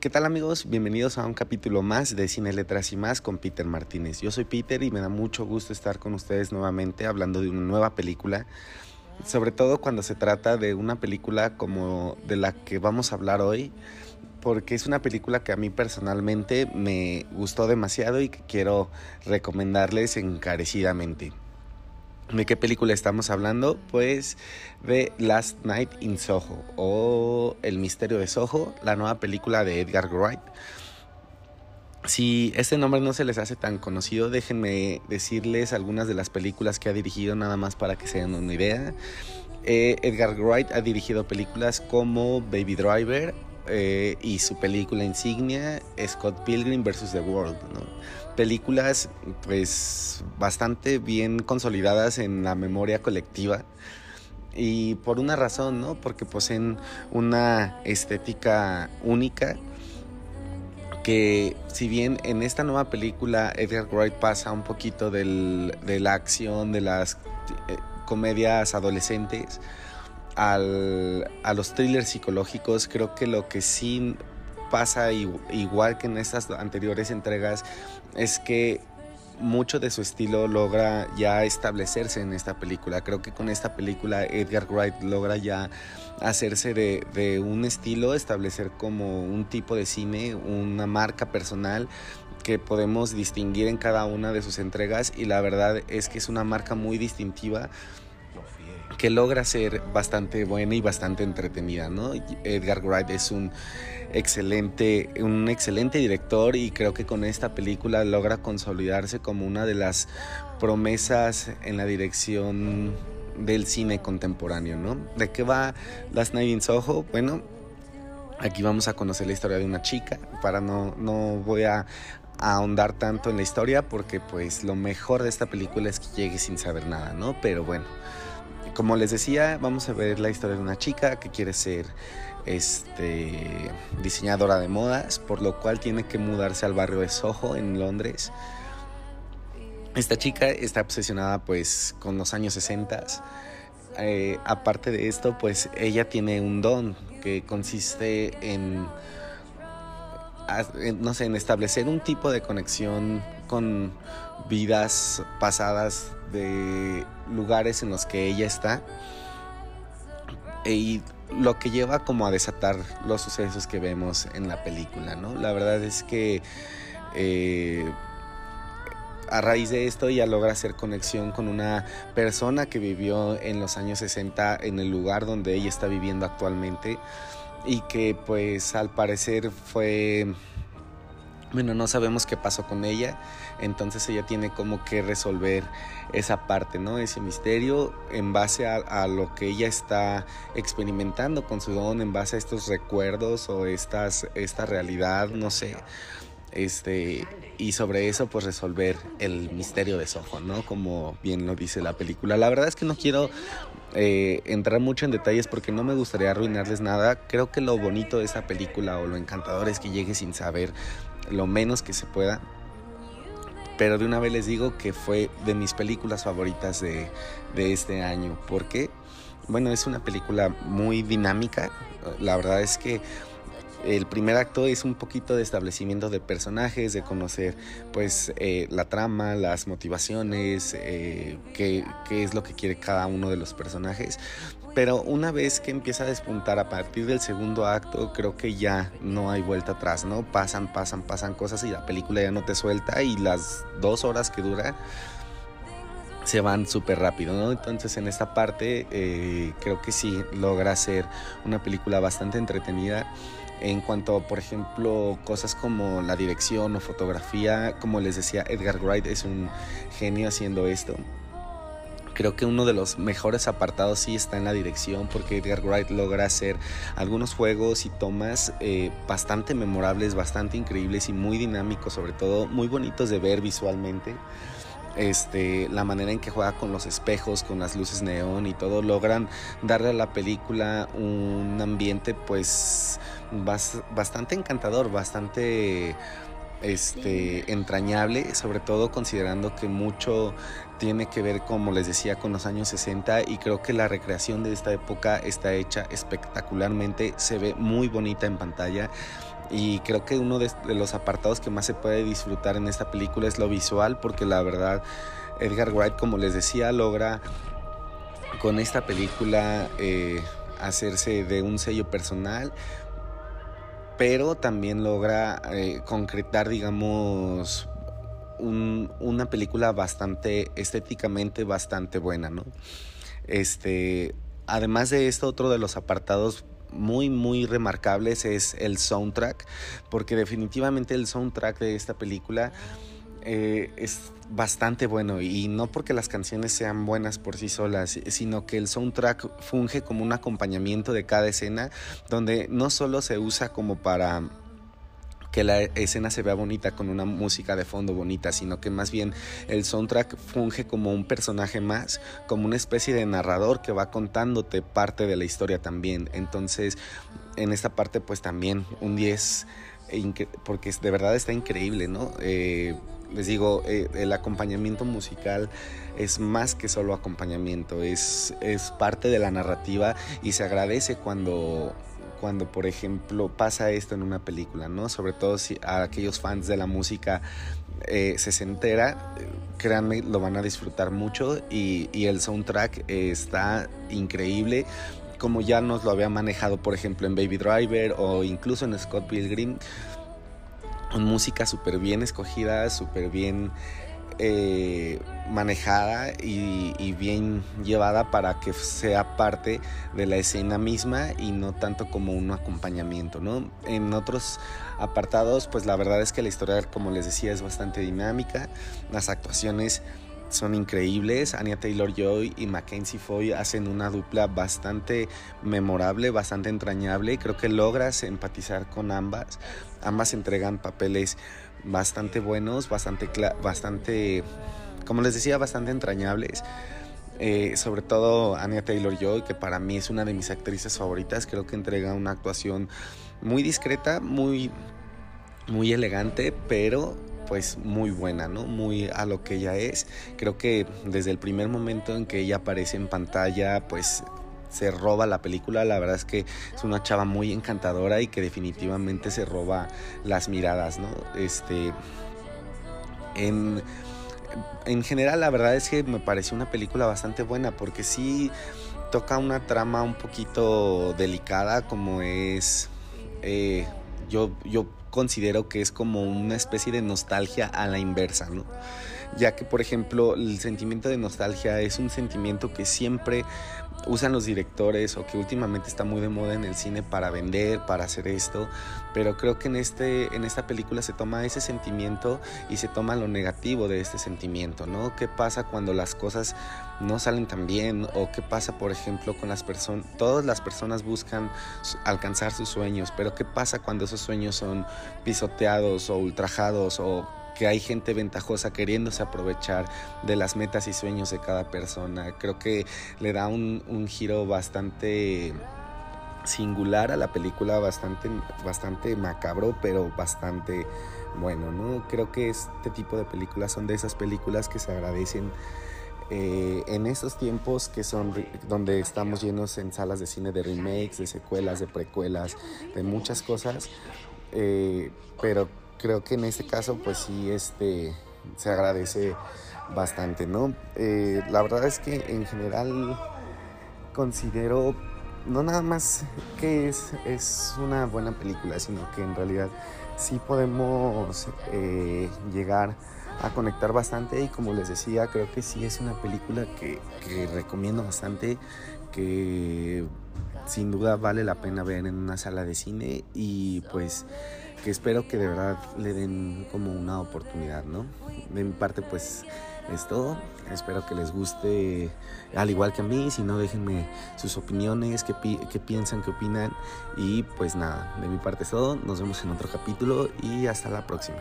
¿Qué tal amigos? Bienvenidos a un capítulo más de Cine, Letras y más con Peter Martínez. Yo soy Peter y me da mucho gusto estar con ustedes nuevamente hablando de una nueva película. Sobre todo cuando se trata de una película como de la que vamos a hablar hoy, porque es una película que a mí personalmente me gustó demasiado y que quiero recomendarles encarecidamente. ¿De qué película estamos hablando? Pues de Last Night in Soho o El misterio de Soho, la nueva película de Edgar Wright. Si este nombre no se les hace tan conocido, déjenme decirles algunas de las películas que ha dirigido nada más para que se den una idea. Eh, Edgar Wright ha dirigido películas como Baby Driver, eh, y su película insignia Scott Pilgrim vs. The World. Películas pues bastante bien consolidadas en la memoria colectiva y por una razón, ¿no? Porque poseen una estética única que si bien en esta nueva película Edgar Wright pasa un poquito del, de la acción, de las eh, comedias adolescentes, a los thrillers psicológicos, creo que lo que sí pasa igual que en estas anteriores entregas es que mucho de su estilo logra ya establecerse en esta película. Creo que con esta película Edgar Wright logra ya hacerse de, de, un estilo, establecer como un tipo de cine, una marca personal que podemos distinguir en cada una de sus entregas y la verdad es que es una marca muy distintiva que logra ser bastante buena y bastante entretenida, ¿no? Edgar Wright es un excelente, un excelente director y creo que con esta película logra consolidarse como una de las promesas en la dirección del cine contemporáneo, ¿no? ¿De qué va Last Night in Soho? Bueno, aquí vamos a conocer la historia de una chica, para no, no voy a, a ahondar tanto en la historia porque pues lo mejor de esta película es que llegue sin saber nada, ¿no? Pero bueno, como les decía, vamos a ver la historia de una chica que quiere ser este, diseñadora de modas, por lo cual tiene que mudarse al barrio de Soho en Londres. Esta chica está obsesionada pues con los años 60. Eh, aparte de esto, pues ella tiene un don que consiste en, no sé, en establecer un tipo de conexión con vidas pasadas de lugares en los que ella está y lo que lleva como a desatar los sucesos que vemos en la película, ¿no? La verdad es que eh, a raíz de esto ella logra hacer conexión con una persona que vivió en los años 60 en el lugar donde ella está viviendo actualmente y que pues al parecer fue bueno, no sabemos qué pasó con ella, entonces ella tiene como que resolver esa parte, ¿no? Ese misterio en base a, lo que ella está experimentando con su don, en base a estos recuerdos o estas, esta realidad, no sé. Este, y sobre eso pues resolver el misterio de Soho, ¿no? Como bien lo dice la película. La verdad es que no quiero eh, entrar mucho en detalles porque no me gustaría arruinarles nada. Creo que lo bonito de esta película o lo encantador es que llegue sin saber lo menos que se pueda. Pero de una vez les digo que fue de mis películas favoritas de, este año. porque Bueno, es una película muy dinámica. La verdad es que el primer acto es un poquito de establecimiento de personajes, de conocer pues eh, la trama, las motivaciones, eh, qué, qué, es lo que quiere cada uno de los personajes. Pero una vez que empieza a despuntar a partir del segundo acto, creo que ya no hay vuelta atrás, ¿no? Pasan, pasan, pasan cosas y la película ya no te suelta y las dos horas que dura se van súper rápido, ¿no? Entonces en esta parte eh, creo que sí logra ser una película bastante entretenida en cuanto, por ejemplo, cosas como la dirección o fotografía, como les decía, Edgar Wright es un genio haciendo esto. Creo que uno de los mejores apartados sí está en la dirección porque Edgar Wright logra hacer algunos juegos y tomas eh, bastante memorables, bastante increíbles y muy dinámicos, sobre todo muy bonitos de ver visualmente. Este, la manera en que juega con los espejos, con las luces neón y todo, logran darle a la película un ambiente pues bastante encantador, bastante este, entrañable, sobre todo considerando que mucho tiene que ver, como les decía, con los años 60 y creo que la recreación de esta época está hecha espectacularmente, se ve muy bonita en pantalla y creo que uno de, los apartados que más se puede disfrutar en esta película es lo visual porque la verdad Edgar Wright, como les decía, logra con esta película eh, hacerse de un sello personal pero también logra eh, concretar, digamos, una película bastante estéticamente bastante buena, ¿no? Este, además de esto, otro de los apartados muy muy remarcables es el soundtrack porque definitivamente el soundtrack de esta película eh, es bastante bueno. Y no porque las canciones sean buenas por sí solas, sino que el soundtrack funge como un acompañamiento de cada escena donde no solo se usa como para que la escena se vea bonita con una música de fondo bonita, sino que más bien el soundtrack funge como un personaje más, como una especie de narrador que va contándote parte de la historia también. Entonces, en esta parte pues también un 10 porque de verdad está increíble, ¿no? Eh, les digo, eh, el acompañamiento musical es más que solo acompañamiento, es, es parte de la narrativa y se agradece cuando cuando por ejemplo pasa esto en una película, ¿no? Sobre todo si a aquellos fans de la música eh, se entera, créanme, lo van a disfrutar mucho y, y el soundtrack está increíble como ya nos lo había manejado por ejemplo en Baby Driver o incluso en Scott Pilgrim con música súper bien escogida, súper bien eh, manejada y, bien llevada para que sea parte de la escena misma y no tanto como un acompañamiento, ¿no? En otros apartados, pues la verdad es que la historia, como les decía, es bastante dinámica, las actuaciones son increíbles. Anya Taylor Joy y Mackenzie Foy hacen una dupla bastante memorable, bastante entrañable. Creo que logras empatizar con ambas. Ambas entregan papeles bastante buenos, bastante, bastante como les decía, bastante entrañables. Eh, sobre todo Anya Taylor Joy, que para mí es una de mis actrices favoritas. Creo que entrega una actuación muy discreta, muy, muy elegante, pero pues muy buena, ¿no? Muy a lo que ella es. Creo que desde el primer momento en que ella aparece en pantalla, pues se roba la película. La verdad es que es una chava muy encantadora y que definitivamente se roba las miradas, ¿no? Este. En, en general, la verdad es que me pareció una película bastante buena porque sí toca una trama un poquito delicada, como es. Eh, yo, yo considero que es como una especie de nostalgia a la inversa, ¿no? Ya que, por ejemplo, el sentimiento de nostalgia es un sentimiento que siempre usan los directores o que últimamente está muy de moda en el cine para vender, para hacer esto, pero creo que en, este, en esta película se toma ese sentimiento y se toma lo negativo de este sentimiento, ¿no? ¿Qué pasa cuando las cosas no salen tan bien o qué pasa, por ejemplo, con las personas, todas las personas buscan alcanzar sus sueños, pero qué pasa cuando esos sueños son pisoteados o ultrajados o que hay gente ventajosa queriéndose aprovechar de las metas y sueños de cada persona. Creo que le da un, giro bastante singular a la película, bastante, bastante macabro, pero bastante bueno, ¿no? Creo que este tipo de películas son de esas películas que se agradecen eh, en estos tiempos que son donde estamos llenos en salas de cine de remakes, de secuelas, de precuelas, de muchas cosas, eh, pero creo que en este caso pues sí este, se agradece bastante, ¿no? Eh, la verdad es que en general considero no nada más que es, es una buena película, sino que en realidad sí podemos eh, llegar a conectar bastante y como les decía, creo que sí es una película que, que recomiendo bastante, que sin duda vale la pena ver en una sala de cine y pues que espero que de verdad le den como una oportunidad, ¿no? De mi parte pues es todo, espero que les guste al igual que a mí, si no déjenme sus opiniones, qué, qué piensan, qué opinan y pues nada, de mi parte es todo, nos vemos en otro capítulo y hasta la próxima.